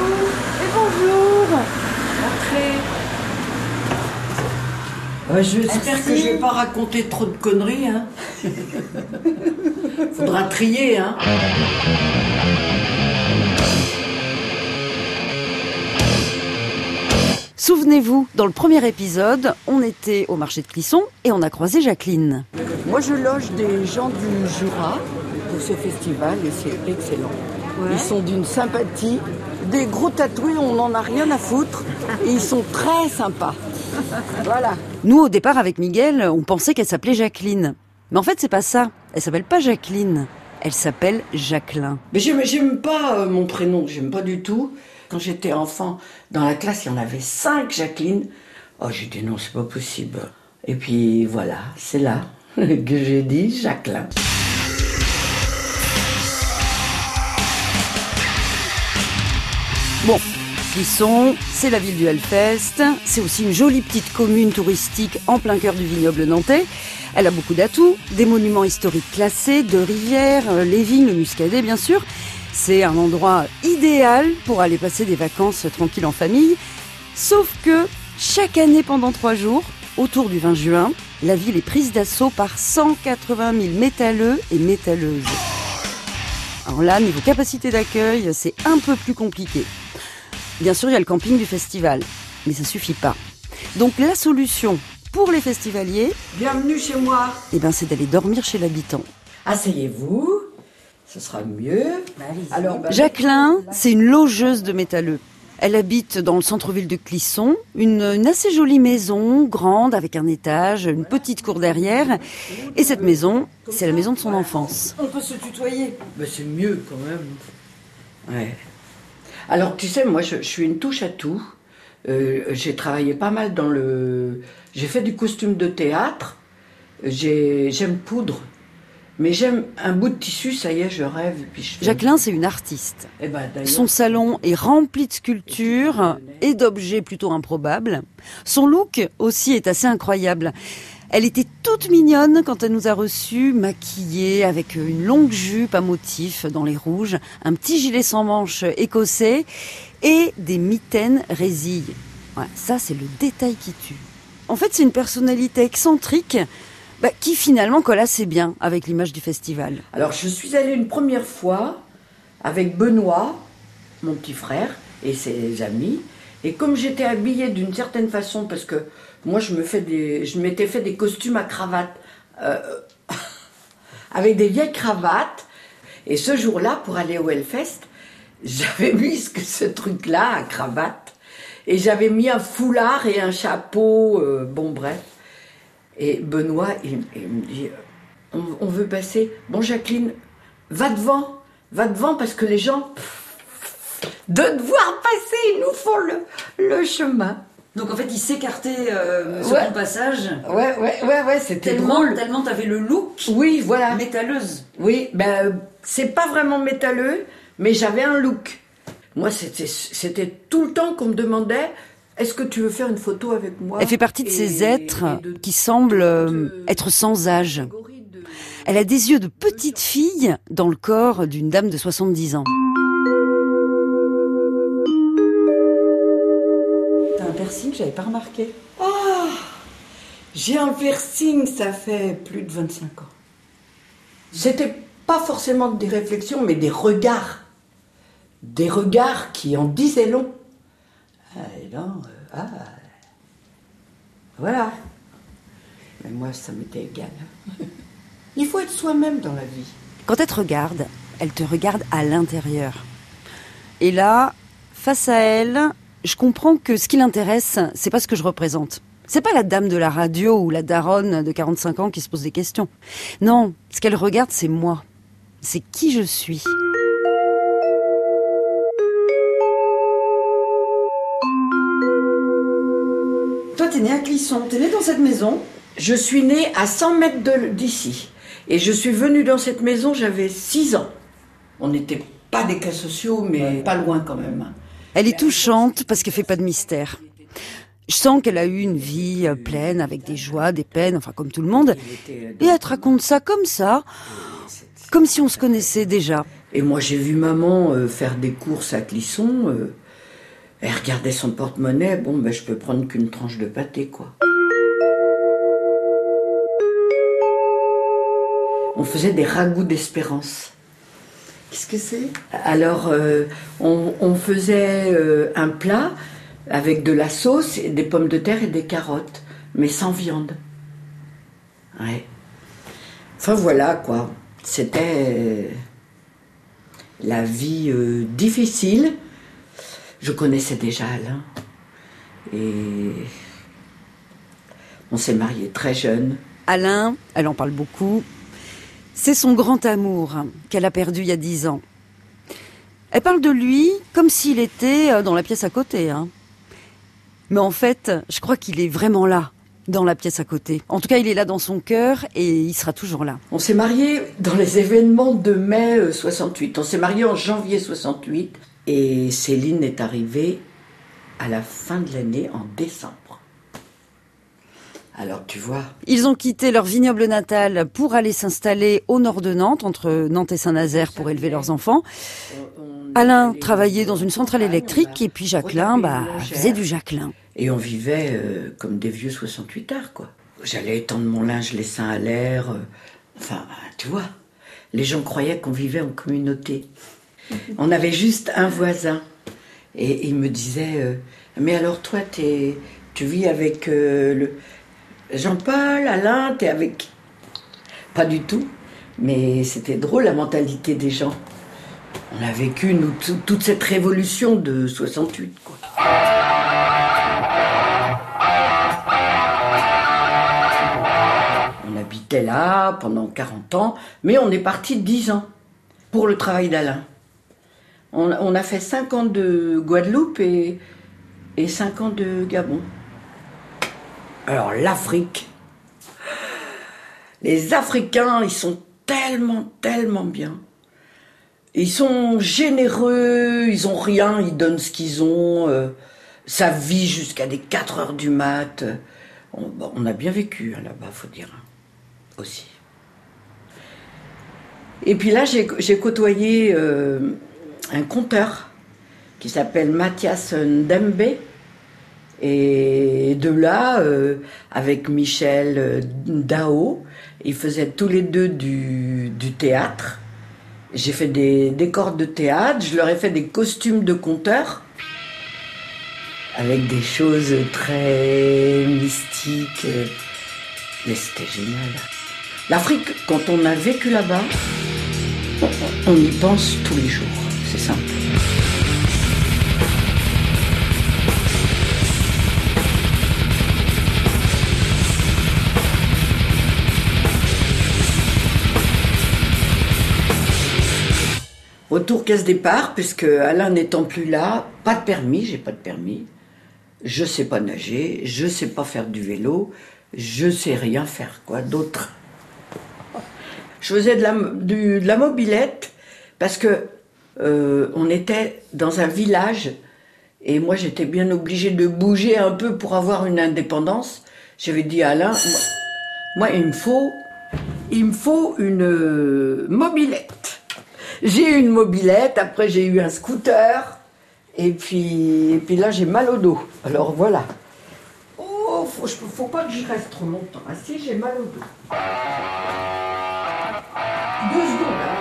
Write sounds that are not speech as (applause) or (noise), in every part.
bonjour. Et bonjour. Entrez. Ouais, J'espère que je vais pas raconter trop de conneries. Hein. (laughs) Faudra trier. Hein. Souvenez-vous, dans le premier épisode, on était au marché de Clisson et on a croisé Jacqueline. Moi, je loge des gens du Jura pour ce festival et c'est excellent. Ils sont d'une sympathie. Des gros tatoués, on n'en a rien à foutre. Et ils sont très sympas. Voilà. Nous, au départ, avec Miguel, on pensait qu'elle s'appelait Jacqueline. Mais en fait, c'est pas ça. Elle s'appelle pas Jacqueline. Elle s'appelle Jacqueline. Mais j'aime, j'aime pas euh, mon prénom, j'aime pas du tout. Quand j'étais enfant, dans la classe, il y en avait cinq Jacqueline. Oh, j'ai dit non, c'est pas possible. Et puis voilà, c'est là (laughs) que j'ai dit Jacqueline. Bon, Clisson, c'est la ville du Hellfest. C'est aussi une jolie petite commune touristique en plein cœur du vignoble nantais. Elle a beaucoup d'atouts, des monuments historiques classés, deux rivières, euh, les vignes, le muscadet bien sûr. C'est un endroit idéal pour aller passer des vacances tranquilles en famille. Sauf que chaque année pendant trois jours, autour du 20 juin, la ville est prise d'assaut par 180 000 métalleux et métalleuses. Alors là, niveau capacité d'accueil, c'est un peu plus compliqué. Bien sûr, il y a le camping du festival, mais ça suffit pas. Donc la solution pour les festivaliers, Bienvenue chez moi. eh ben, c'est d'aller dormir chez l'habitant. Asseyez-vous, ce sera mieux. Alors, bah, Jacqueline, c'est une logeuse de métalleux. Elle habite dans le centre-ville de Clisson, une, une assez jolie maison, grande, avec un étage, une petite cour derrière. Et cette maison, c'est la maison de son enfance. on peut se tutoyer. Bah, c'est mieux quand même. Ouais. Alors, tu sais, moi, je, je suis une touche à tout. Euh, j'ai travaillé pas mal dans le. J'ai fait du costume de théâtre. J'ai- J'aime poudre. Mais j'aime un bout de tissu, ça y est, je rêve. Puis je fais- Jacqueline, c'est une artiste. Eh ben, Son salon est rempli de sculptures et d'objets plutôt improbables. Son look aussi est assez incroyable. Elle était toute mignonne quand elle nous a reçus, maquillée avec une longue jupe à motifs dans les rouges, un petit gilet sans manches écossais et des mitaines résilles. Ça, c'est le détail qui tue. En fait, c'est une personnalité excentrique bah, qui finalement colle assez bien avec l'image du festival. Alors, je suis allée une première fois avec Benoît, mon petit frère, et ses amis. Et comme j'étais habillée d'une certaine façon, parce que moi, je me je m'étais fait des costumes à cravate, euh, (laughs) avec des vieilles cravates. Et ce jour-là, pour aller au Hellfest, j'avais mis ce, truc-là à cravate. Et j'avais mis un foulard et un chapeau, euh, bon bref. Et Benoît, il, me dit, on, on veut passer. Bon, Jacqueline, va devant, va devant parce que les gens, de te voir passer, ils nous font le chemin. Donc en fait, il s'écartait euh, sur Ouais. ton passage. Ouais, ouais, ouais, ouais, c'était drôle. tellement t'avais le look Oui, voilà. métalleuse. Oui, ben, c'est pas vraiment métalleux, mais j'avais un look. Moi, c'était, c'était tout le temps qu'on me demandait est-ce que tu veux faire une photo avec moi Elle fait partie de Et- ces êtres de qui semblent euh, être sans âge. Elle a des yeux de petite fille dans le corps d'une dame de 70 ans. Remarqué. J'ai un piercing, ça fait plus de 25 ans. C'était pas forcément des réflexions, mais des regards. Des regards qui en disaient long. Ah, et non, euh, ah, voilà. Mais moi, ça m'était égal. (laughs) Il faut être soi-même dans la vie. Quand elle te regarde, elle te regarde à l'intérieur. Et là, face à elle, je comprends que ce qui l'intéresse, c'est pas ce que je représente. C'est pas la dame de la radio ou la daronne de 45 ans qui se pose des questions. Non, ce qu'elle regarde, c'est moi. C'est qui je suis. Toi, t'es né à Clisson, t'es né dans cette maison. Je suis née à 100 mètres d'ici. Et je suis venue dans cette maison, j'avais 6 ans. On n'était pas des cas sociaux, mais pas loin quand même. Elle est touchante parce qu'elle fait pas de mystère. Je sens qu'elle a eu une vie euh, pleine avec des joies, des peines, enfin comme tout le monde. Et elle te raconte ça comme ça, comme si on se connaissait déjà. Et moi, j'ai vu maman euh, faire des courses à Clisson. euh, Elle regardait son porte-monnaie, bon, ben, je peux prendre qu'une tranche de pâté, quoi. On faisait des ragoûts d'espérance. Qu'est-ce que c'est? Alors, euh, on, faisait euh, un plat avec de la sauce, des pommes de terre et des carottes, mais sans viande. Ouais. Enfin voilà quoi. C'était euh, la vie difficile. Je connaissais déjà Alain. Et on s'est mariés très jeune. Alain, elle en parle beaucoup, c'est son grand amour qu'elle a perdu il y a dix ans. Elle parle de lui comme s'il était euh, dans la pièce à côté. hein. Mais en fait, je crois qu'il est vraiment là, dans la pièce à côté. En tout cas, il est là dans son cœur et il sera toujours là. On s'est mariés dans les événements de mai euh, 68. On s'est mariés en janvier 68 et Céline est arrivée à la fin de l'année en décembre. Alors tu vois, Ils ont quitté leur vignoble natal pour aller s'installer au nord de Nantes, entre Nantes et Saint-Nazaire, pour élever leurs enfants. Alain travaillait dans une centrale électrique et puis Jacqueline, bah, faisait du Jacqueline. Et on vivait euh, comme des vieux 68 arts, quoi. J'allais étendre mon linge les seins à l'air. euh, enfin, tu vois, les gens croyaient qu'on vivait en communauté. On avait juste un voisin. Et il me disait euh, Mais alors, toi, tu vis avec le Jean-Paul, Alain, t'es avec. Pas du tout. Mais c'était drôle, la mentalité des gens. On a vécu, toute cette révolution de 68, quoi. On habitait là pendant 40 ans, mais on est parti 10 ans pour le travail d'Alain. On, on a fait 5 ans de Guadeloupe et, et 5 ans de Gabon. Alors l'Afrique, les Africains, ils sont tellement, tellement bien. Ils sont généreux, ils ont rien, ils donnent ce qu'ils ont. euh, ça vit jusqu'à des 4 heures du mat. On, a bien vécu hein, là-bas, faut dire. hein, aussi. Et puis là, j'ai j'ai côtoyé euh, un conteur qui s'appelle Mathias Ndembe. Et de là, euh, avec Michel euh, Dao, ils faisaient tous les deux du, du théâtre. J'ai fait des décors de théâtre, je leur ai fait des costumes de conteurs avec des choses très mystiques. Mais c'était génial. L'Afrique, quand on a vécu là-bas, on y pense tous les jours. C'est simple. Retour casse départ, puisque Alain n'étant plus là, pas de permis, j'ai pas de permis. Je sais pas nager, je sais pas faire du vélo, je sais rien faire quoi d'autre. Je faisais de la, mobilette parce que euh, on était dans un village et moi j'étais bien obligée de bouger un peu pour avoir une indépendance. J'avais dit à Alain, moi, il me faut, il me faut une euh, mobilette. J'ai eu une mobilette, après j'ai eu un scooter, et puis, et puis là j'ai mal au dos. Alors voilà. Oh, faut, je- faut pas que j'y reste trop longtemps. Ah si, j'ai mal au dos. Deux secondes. hein,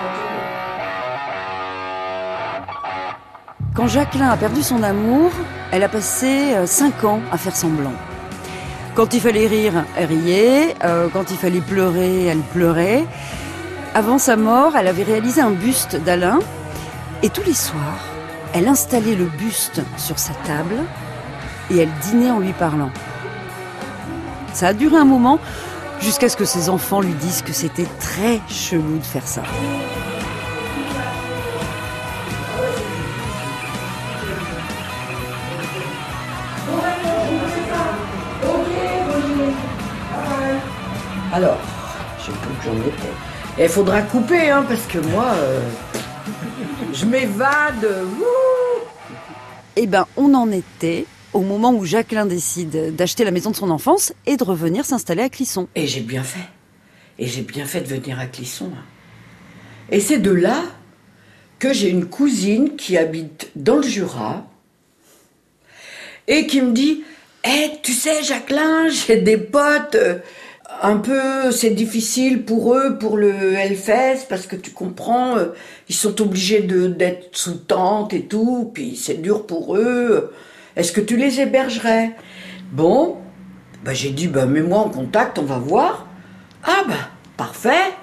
attendez. Quand Jacqueline a perdu son amour, elle a passé euh, cinq ans à faire semblant. Quand il fallait rire, elle riait. euh, quand il fallait pleurer, elle pleurait. Avant sa mort, elle avait réalisé un buste d'Alain. Et tous les soirs, elle installait le buste sur sa table et elle dînait en lui parlant. Ça a duré un moment jusqu'à ce que ses enfants lui disent que c'était très chelou de faire ça. Alors, je sais plus où j'en étais. Et il faudra couper, hein, parce que moi, euh, je m'évade. Eh ben, on en était au moment où Jacqueline décide d'acheter la maison de son enfance et de revenir s'installer à Clisson. Et j'ai bien fait. Et j'ai bien fait de venir à Clisson. hein. Et c'est de là que j'ai une cousine qui habite dans le Jura et qui me dit Eh, tu sais, Jacqueline, j'ai des potes. Un peu, c'est difficile pour eux, pour le Hellfest, parce que tu comprends, euh, ils sont obligés de d'être sous tente et tout, puis c'est dur pour eux. Est-ce que tu les hébergerais? Bon, bah j'ai dit, bah mets-moi en contact, on va voir. Ah bah, parfait.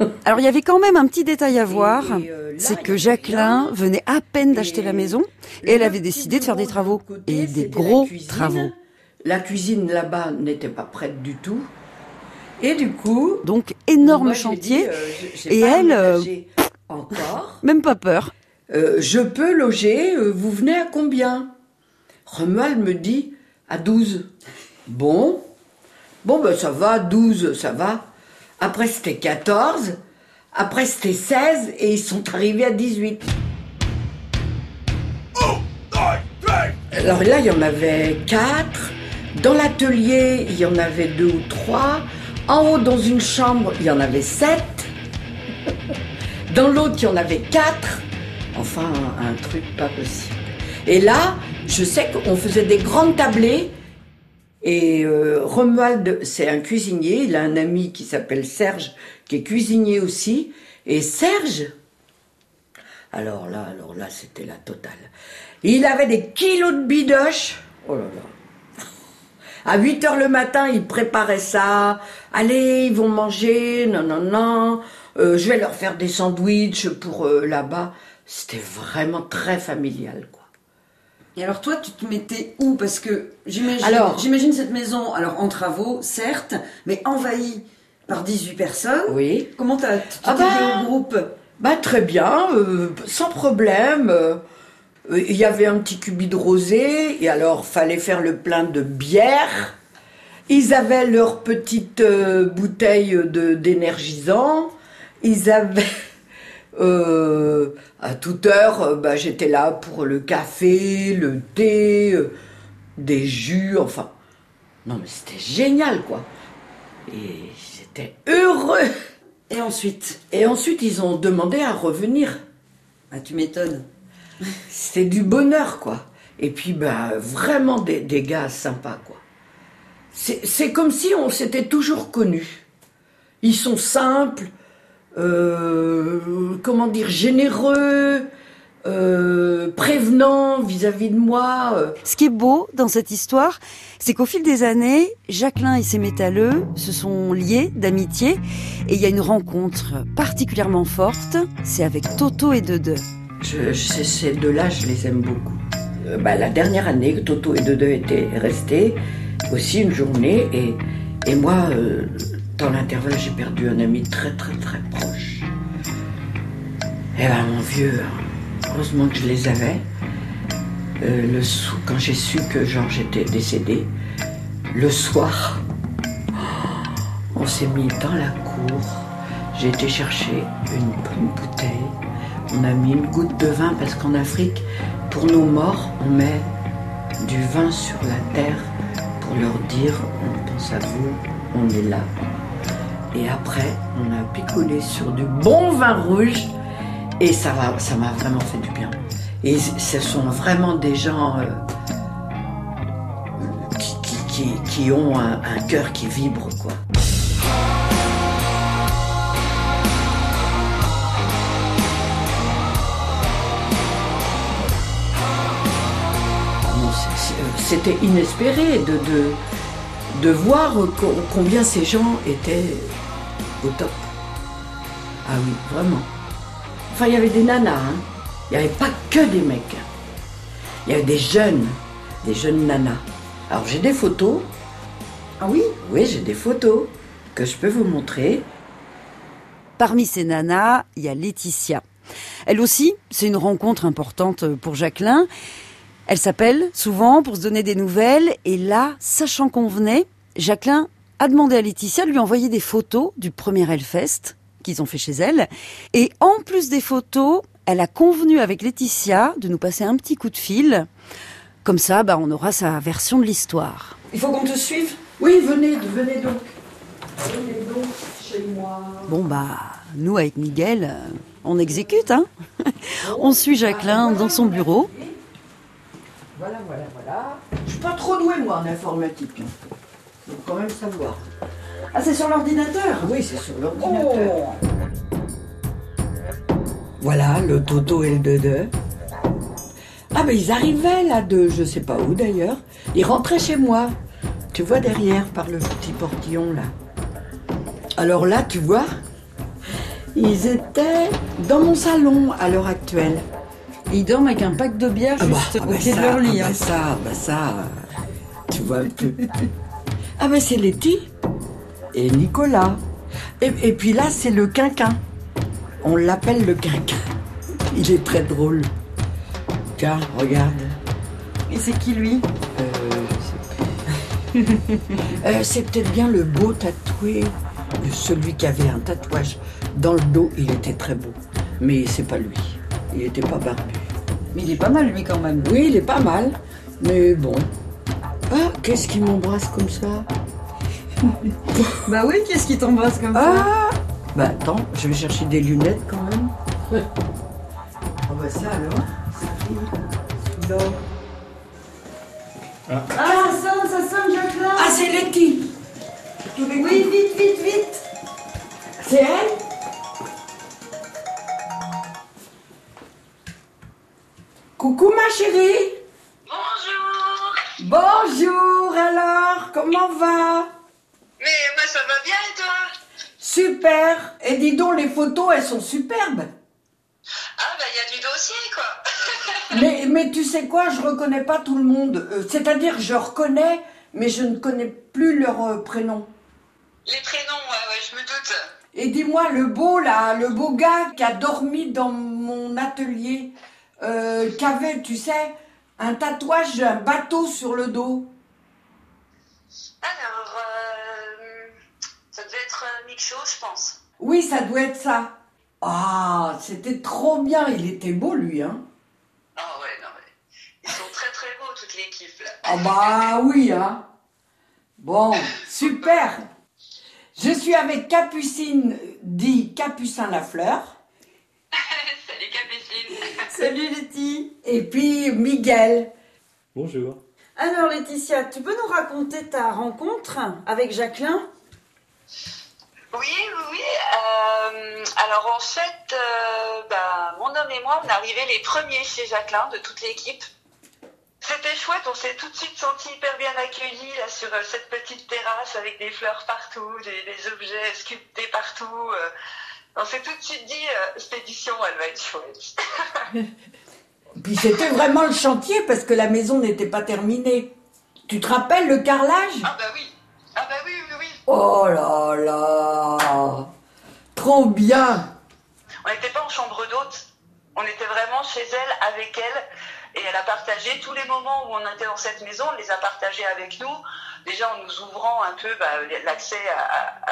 (laughs) Alors il y avait quand même un petit détail à voir, euh, c'est que Jacqueline venait à peine Et d'acheter la maison et elle le avait décidé de faire des travaux de côté, et des gros travaux. La cuisine là-bas n'était pas prête du tout. Et du coup, Donc énorme moi, chantier, dit, euh, et pas elle, euh, encore. (laughs) même pas peur. Euh, je peux loger, euh, vous venez à combien? Romuald me dit à 12. Bon, bon ben ça va, 12, ça va. Après c'était 14, après c'était 16 et ils sont arrivés à 18. Alors là, il y en avait 4. Dans l'atelier, il y en avait 2 ou 3. En haut, dans une chambre, il y en avait 7. Dans l'autre, il y en avait 4. Enfin, un, truc pas possible. Et là, je sais qu'on faisait des grandes tablées. Et euh, Romuald, c'est un cuisinier. Il a un ami qui s'appelle Serge, qui est cuisinier aussi. Et Serge, alors là, alors là, c'était la totale. Il avait des kilos de bidoches. Oh là là. À 8 heures le matin, il préparait ça. Allez, ils vont manger. Non, non, non. Euh, je vais leur faire des sandwichs pour euh, là-bas. C'était vraiment très familial, quoi. Et alors toi, tu te mettais où? Parce que j'imagine, cette maison, alors en travaux, certes, mais envahie par 18 personnes. Oui. Comment t'as, tu Ah bah- au groupe? Bah très bien, euh, sans problème. Euh, Il y avait un petit cubi de rosé, et alors fallait faire le plein de bière. Ils avaient leur petite euh, bouteille de d'énergisant. Ils avaient (laughs) euh, à toute heure, euh, bah, j'étais là pour le café, le thé, euh, des jus, enfin. Non mais c'était génial quoi. Et j'étais heureux. Et ensuite? Et ensuite, ils ont demandé à revenir. Ah, tu m'étonnes. C'était du bonheur, quoi. Et puis, bah, vraiment des, gars sympas, quoi. C'est c'est comme si on s'était toujours connus. Ils sont simples, euh, comment dire, généreux, euh, prévenants vis-à-vis de moi. euh. Ce qui est beau dans cette histoire, c'est qu'au fil des années, Jacqueline et ses métalleux se sont liés d'amitié et il y a une rencontre particulièrement forte, c'est avec Toto et Dede. Je, ces deux-là, je les aime beaucoup. Euh, bah, la dernière année, Toto et Dede étaient restés aussi une journée et, moi, euh, dans l'intervalle, j'ai perdu un ami très très très proche. Et ben mon vieux, heureusement que je les avais. Euh, quand j'ai su que Georges était décédé, le soir, on s'est mis dans la cour. J'ai été chercher une bonne bouteille. On a mis une goutte de vin parce qu'en Afrique, pour nos morts, on met du vin sur la terre pour leur dire on pense à vous, on est là. Et après, on a picolé sur du bon vin rouge et ça va, ça m'a vraiment fait du bien. Et ce sont vraiment des gens euh, qui ont un, un cœur qui vibre, quoi. C'était inespéré de, de, de voir co- combien ces gens étaient au top. Ah oui, vraiment. Enfin, il y avait des nanas, hein. il n'y avait pas que des mecs. Il y avait des jeunes, des jeunes nanas. Alors j'ai des photos, Ah oui? Oui, j'ai des photos que je peux vous montrer. Parmi ces nanas, il y a Laetitia. Elle aussi, c'est une rencontre importante pour Jacqueline. Elle s'appelle souvent pour se donner des nouvelles et là, sachant qu'on venait, Jacqueline a demandé à Laetitia de lui envoyer des photos du premier Hellfest qu'ils ont fait chez elle. Et en plus des photos, elle a convenu avec Laetitia de nous passer un petit coup de fil. Comme ça, bah, on aura sa version de l'histoire. Il faut qu'on te suive? Oui, venez, venez donc. Venez donc chez moi. Bon bah, nous avec Miguel, euh, on exécute, hein (laughs) On suit Jacqueline dans son bureau. Voilà, voilà, voilà. Je pas trop douée, moi, en informatique. hein. Faut quand même savoir. Ah, c'est sur l'ordinateur? Oui, c'est sur l'ordinateur. Oh Voilà, le Toto et le Dede. Ah, ben ils arrivaient là de je sais pas où d'ailleurs. Ils rentraient chez moi. Tu vois derrière, par le petit portillon là. Alors là, tu vois, ils étaient dans mon salon à l'heure actuelle. Ils dorment avec un pack de bière Ah bah, juste ah au bah pied de leur lit. ah hein. bah ça, bah ça, tu vois un peu. ah ben c'est Letty et Nicolas. Et, et puis là, c'est le quinquin. On l'appelle le quinquin. Il est très drôle. Tiens, regarde. Et c'est qui lui? Euh, je sais pas. (laughs) Euh, c'est peut-être bien le beau tatoué, celui qui avait un tatouage dans le dos. Il était très beau, mais c'est pas lui. Il était pas barbu. Mais il est pas mal lui quand même. Oui, il est pas mal, mais bon. Ah, qu'est-ce qu'il m'embrasse comme ça? (laughs) Bah oui, qu'est-ce qui t'embrasse comme ça? Ah! Bah attends, je vais chercher des lunettes quand même. Ah bah ça alors, c'est qui Celui-là. Ah, ça sonne, ça sonne, Jacqueline Ah, c'est Letty. Oui, vite, vite, vite. C'est elle? Coucou ma chérie. Bonjour. Bonjour alors, comment va? Mais moi ça va bien et toi? Super. Et dis donc, les photos, elles sont superbes. Ah bah il y a du dossier quoi. (laughs) Mais, mais tu sais quoi, je reconnais pas tout le monde. Euh, C'est-à-dire, je reconnais, mais je ne connais plus leur euh, prénom. Les prénoms, ouais, ouais, je me doute. Et dis-moi, le beau là, le beau gars qui a dormi dans mon atelier, euh, qui avait, tu sais, un tatouage d'un bateau sur le dos. Alors, euh, ça devait être euh, Mick Show, je pense. Oui, ça doit être ça. Ah, c'était trop bien, il était beau lui, hein. Ah ouais, non mais... Ils sont très très beaux toute l'équipe là. Ah bah oui, hein. Bon, super. Je suis avec Capucine, dit Capucin Lafleur, Salut Letty et puis Miguel. Bonjour. Alors Laetitia, tu peux nous raconter ta rencontre avec Jacqueline Oui, oui, oui. euh, alors en fait, euh, bah, mon homme et moi, on est arrivés les premiers chez Jacqueline de toute l'équipe. C'était chouette, on s'est tout de suite senti hyper bien accueillis là sur euh, cette petite terrasse avec des fleurs partout, des, des objets sculptés partout. On s'est tout de suite dit, euh, cette édition, elle va être chouette. Puis c'était vraiment le chantier parce que la maison n'était pas terminée. Tu te rappelles le carrelage? Ah bah oui, ah bah oui, oui, oui. Oh là là Trop bien On n'était pas en chambre d'hôte, on était vraiment chez elle, avec elle, et elle a partagé tous les moments où on était dans cette maison, elle les a partagés avec nous, déjà en nous ouvrant un peu bah, l'accès à,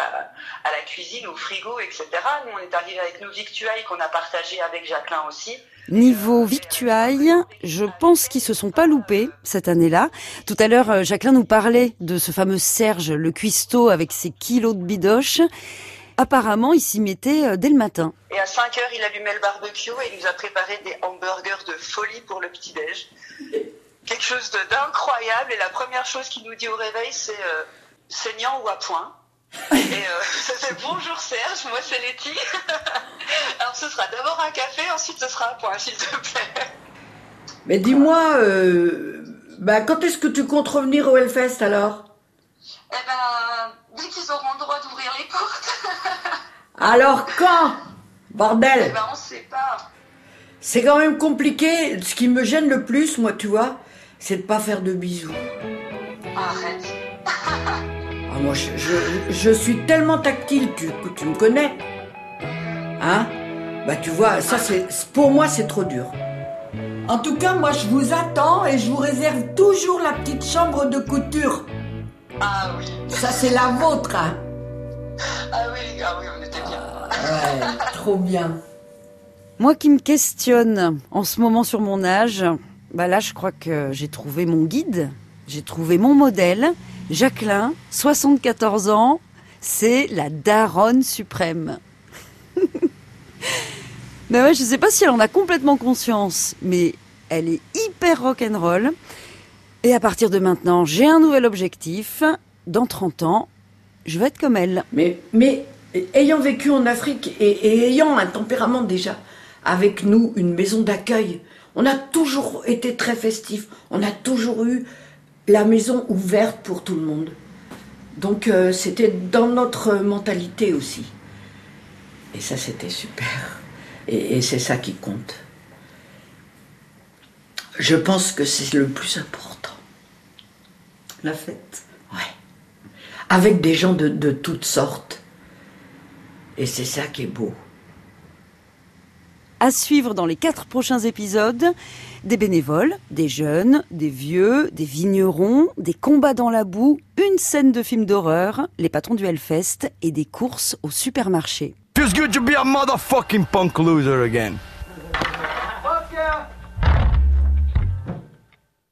à- à la cuisine, au frigo, etc. Nous, on est arrivé avec nos victuailles qu'on a partagées avec Jacqueline aussi. Niveau victuailles, je pense qu'ils se sont pas loupés cette année-là. Tout à l'heure, euh, Jacqueline nous parlait de ce fameux Serge, le cuistot avec ses kilos de bidoche. Apparemment, il s'y mettait euh, dès le matin. Et à 5 heures, il allumait le barbecue et il nous a préparé des hamburgers de folie pour le petit-déj. Quelque chose de- d'incroyable. Et la première chose qu'il nous dit au réveil, c'est euh, saignant ou à point. Et euh, (laughs) c'est bonjour Serge, moi c'est Letty. (laughs) Alors ce sera d'abord un café, ensuite ce sera un point, s'il te plaît. Mais dis-moi, euh, bah, quand est-ce que tu comptes revenir au Hellfest alors? Eh ben, dès qu'ils auront le droit d'ouvrir les portes, (laughs) Alors quand eh Bordel ben on sait pas. C'est quand même compliqué. Ce qui me gêne le plus, moi, tu vois, c'est de pas faire de bisous. Arrête. Ah, moi, je, je- je suis tellement tactile, tu, tu me connais. Hein? Bah, tu vois, ça, c'est pour moi, c'est trop dur. En tout cas, moi, je vous attends et je vous réserve toujours la petite chambre de couture. Ah oui, Ça, c'est la vôtre, hein ah oui, ah oui, on était bien. Ouais, (laughs) trop bien. Moi qui me questionne en ce moment sur mon âge, bah là, je crois que j'ai trouvé mon guide, j'ai trouvé mon modèle. Jacqueline, 74 ans, c'est la daronne suprême. (laughs) mais ouais, je sais pas si elle en a complètement conscience, mais elle est hyper rock'n'roll. Et à partir de maintenant, j'ai un nouvel objectif. Dans 30 ans, je vais être comme elle. Mais, ayant vécu en Afrique et, ayant un tempérament déjà, avec nous, une maison d'accueil, on a toujours été très festif. On a toujours eu la maison ouverte pour tout le monde. Donc euh, c'était dans notre mentalité aussi. Et ça, c'était super. Et c'est ça qui compte. Je pense que c'est le plus important. La fête. Ouais. Avec des gens de, de toutes sortes. Et c'est ça qui est beau. À suivre dans les quatre prochains épisodes, des bénévoles, des jeunes, des vieux, des vignerons, des combats dans la boue, une scène de film d'horreur, les patrons du Hellfest et des courses au supermarché. Feels good to be a motherfucking punk loser again.